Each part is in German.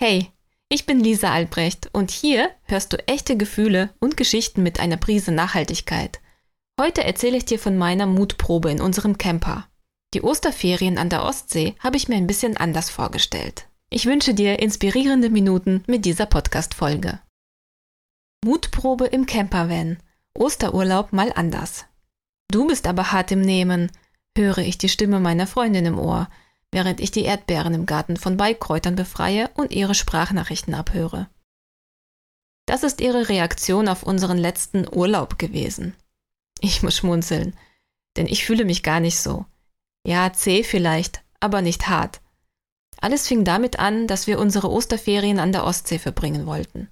Hey, ich bin Lisa Albrecht und hier hörst du echte Gefühle und Geschichten mit einer Prise Nachhaltigkeit. Heute erzähle ich dir von meiner Mutprobe in unserem Camper. Die Osterferien an der Ostsee habe ich mir ein bisschen anders vorgestellt. Ich wünsche dir inspirierende Minuten mit dieser Podcast-Folge. Mutprobe im Campervan. Osterurlaub mal anders. Du bist aber hart im Nehmen, höre ich die Stimme meiner Freundin im Ohr, während ich die Erdbeeren im Garten von Beikräutern befreie und ihre Sprachnachrichten abhöre. Das ist ihre Reaktion auf unseren letzten Urlaub gewesen. Ich muss schmunzeln, denn ich fühle mich gar nicht so. Ja, zäh vielleicht, aber nicht hart. Alles fing damit an, dass wir unsere Osterferien an der Ostsee verbringen wollten.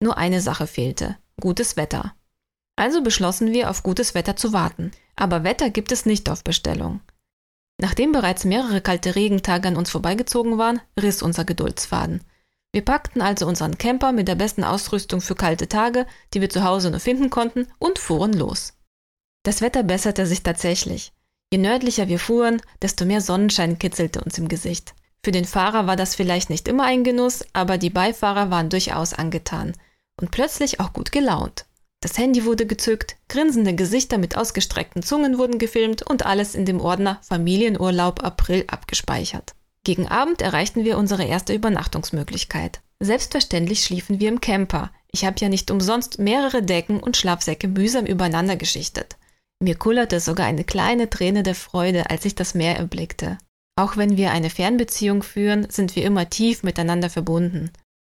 Nur eine Sache fehlte, gutes Wetter. Also beschlossen wir, auf gutes Wetter zu warten. Aber Wetter gibt es nicht auf Bestellung. Nachdem bereits mehrere kalte Regentage an uns vorbeigezogen waren, riss unser Geduldsfaden. Wir packten also unseren Camper mit der besten Ausrüstung für kalte Tage, die wir zu Hause nur finden konnten, und fuhren los. Das Wetter besserte sich tatsächlich. Je nördlicher wir fuhren, desto mehr Sonnenschein kitzelte uns im Gesicht. Für den Fahrer war das vielleicht nicht immer ein Genuss, aber die Beifahrer waren durchaus angetan und plötzlich auch gut gelaunt. Das Handy wurde gezückt, grinsende Gesichter mit ausgestreckten Zungen wurden gefilmt und alles in dem Ordner Familienurlaub April abgespeichert. Gegen Abend erreichten wir unsere erste Übernachtungsmöglichkeit. Selbstverständlich schliefen wir im Camper. Ich habe ja nicht umsonst mehrere Decken und Schlafsäcke mühsam übereinander geschichtet. Mir kullerte sogar eine kleine Träne der Freude, als ich das Meer erblickte. Auch wenn wir eine Fernbeziehung führen, sind wir immer tief miteinander verbunden.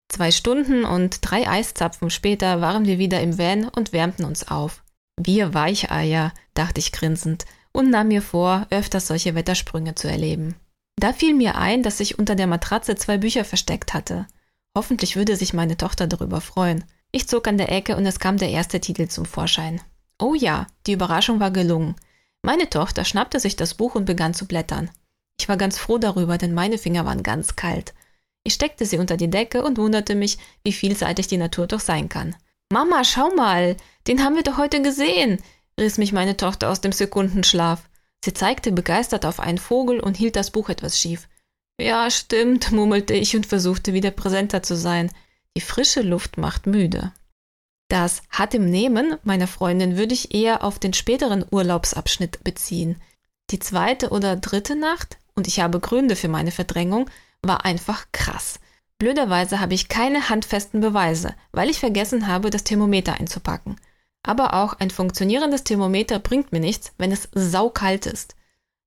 Zwei Stunden und drei Eiszapfen später waren wir wieder im Van und wärmten uns auf. Wir Weicheier, dachte ich grinsend und nahm mir vor, öfters solche Wettersprünge zu erleben. Da fiel mir ein, dass ich unter der Matratze zwei Bücher versteckt hatte. Hoffentlich würde sich meine Tochter darüber freuen. Ich zog an der Ecke und es kam der erste Titel zum Vorschein. Oh ja, die Überraschung war gelungen. Meine Tochter schnappte sich das Buch und begann zu blättern. Ich war ganz froh darüber, denn meine Finger waren ganz kalt. Ich steckte sie unter die Decke und wunderte mich, wie vielseitig die Natur doch sein kann. Mama, schau mal, den haben wir doch heute gesehen, riss mich meine Tochter aus dem Sekundenschlaf. Sie zeigte begeistert auf einen Vogel und hielt das Buch etwas schief. Ja, stimmt, murmelte ich und versuchte wieder präsenter zu sein. Die frische Luft macht müde. Das hat im Nehmen meiner Freundin würde ich eher auf den späteren Urlaubsabschnitt beziehen. Die zweite oder dritte Nacht, und ich habe Gründe für meine Verdrängung, war einfach krass. Blöderweise habe ich keine handfesten Beweise, weil ich vergessen habe, das Thermometer einzupacken. Aber auch ein funktionierendes Thermometer bringt mir nichts, wenn es saukalt ist.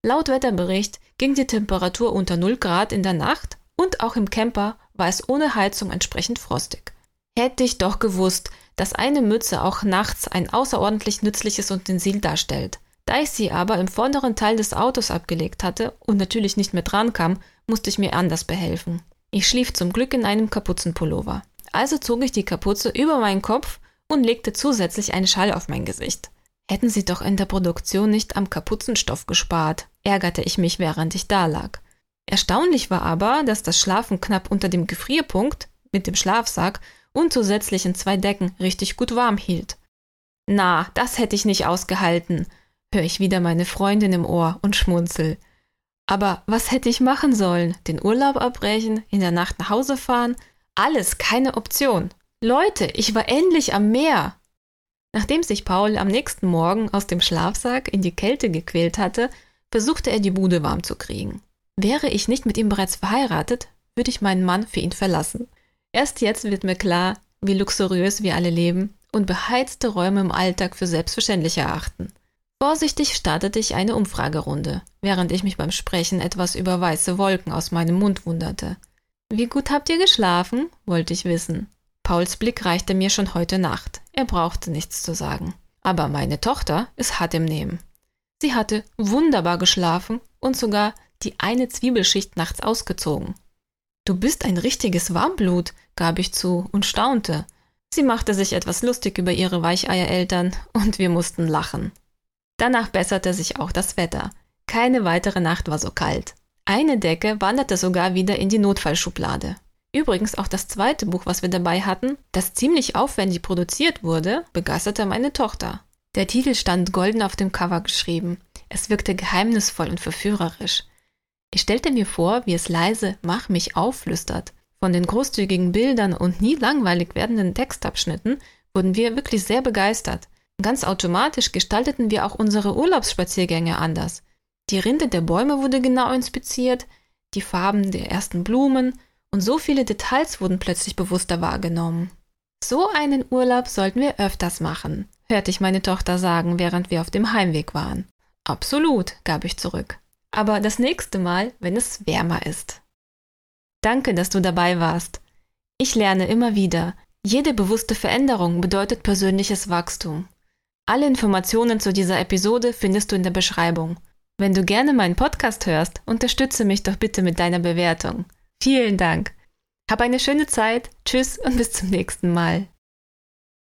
Laut Wetterbericht ging die Temperatur unter 0 Grad in der Nacht und auch im Camper war es ohne Heizung entsprechend frostig. Hätte ich doch gewusst, dass eine Mütze auch nachts ein außerordentlich nützliches Utensil darstellt. Da ich sie aber im vorderen Teil des Autos abgelegt hatte und natürlich nicht mehr dran kam, musste ich mir anders behelfen. Ich schlief zum Glück in einem Kapuzenpullover. Also zog ich die Kapuze über meinen Kopf und legte zusätzlich einen Schall auf mein Gesicht. Hätten sie doch in der Produktion nicht am Kapuzenstoff gespart, ärgerte ich mich, während ich da lag. Erstaunlich war aber, dass das Schlafen knapp unter dem Gefrierpunkt mit dem Schlafsack und zusätzlichen zwei Decken richtig gut warm hielt. Na, das hätte ich nicht ausgehalten, höre ich wieder meine Freundin im Ohr und schmunzel. Aber was hätte ich machen sollen? Den Urlaub abbrechen, in der Nacht nach Hause fahren? Alles keine Option. Leute, ich war endlich am Meer. Nachdem sich Paul am nächsten Morgen aus dem Schlafsack in die Kälte gequält hatte, versuchte er die Bude warm zu kriegen. Wäre ich nicht mit ihm bereits verheiratet, würde ich meinen Mann für ihn verlassen. Erst jetzt wird mir klar, wie luxuriös wir alle leben und beheizte Räume im Alltag für selbstverständlich erachten. Vorsichtig startete ich eine Umfragerunde, während ich mich beim Sprechen etwas über weiße Wolken aus meinem Mund wunderte. Wie gut habt ihr geschlafen? wollte ich wissen. Pauls Blick reichte mir schon heute Nacht. Er brauchte nichts zu sagen. Aber meine Tochter ist hart im Nehmen. Sie hatte wunderbar geschlafen und sogar die eine Zwiebelschicht nachts ausgezogen. Du bist ein richtiges Warmblut, gab ich zu und staunte. Sie machte sich etwas lustig über ihre Weicheiereltern und wir mussten lachen. Danach besserte sich auch das Wetter. Keine weitere Nacht war so kalt. Eine Decke wanderte sogar wieder in die Notfallschublade. Übrigens auch das zweite Buch, was wir dabei hatten, das ziemlich aufwendig produziert wurde, begeisterte meine Tochter. Der Titel stand golden auf dem Cover geschrieben. Es wirkte geheimnisvoll und verführerisch. Ich stellte mir vor, wie es leise Mach mich aufflüstert. Von den großzügigen Bildern und nie langweilig werdenden Textabschnitten wurden wir wirklich sehr begeistert. Ganz automatisch gestalteten wir auch unsere Urlaubsspaziergänge anders. Die Rinde der Bäume wurde genau inspiziert, die Farben der ersten Blumen und so viele Details wurden plötzlich bewusster wahrgenommen. So einen Urlaub sollten wir öfters machen, hörte ich meine Tochter sagen, während wir auf dem Heimweg waren. Absolut, gab ich zurück. Aber das nächste Mal, wenn es wärmer ist. Danke, dass du dabei warst. Ich lerne immer wieder. Jede bewusste Veränderung bedeutet persönliches Wachstum. Alle Informationen zu dieser Episode findest du in der Beschreibung. Wenn du gerne meinen Podcast hörst, unterstütze mich doch bitte mit deiner Bewertung. Vielen Dank. Hab eine schöne Zeit. Tschüss und bis zum nächsten Mal.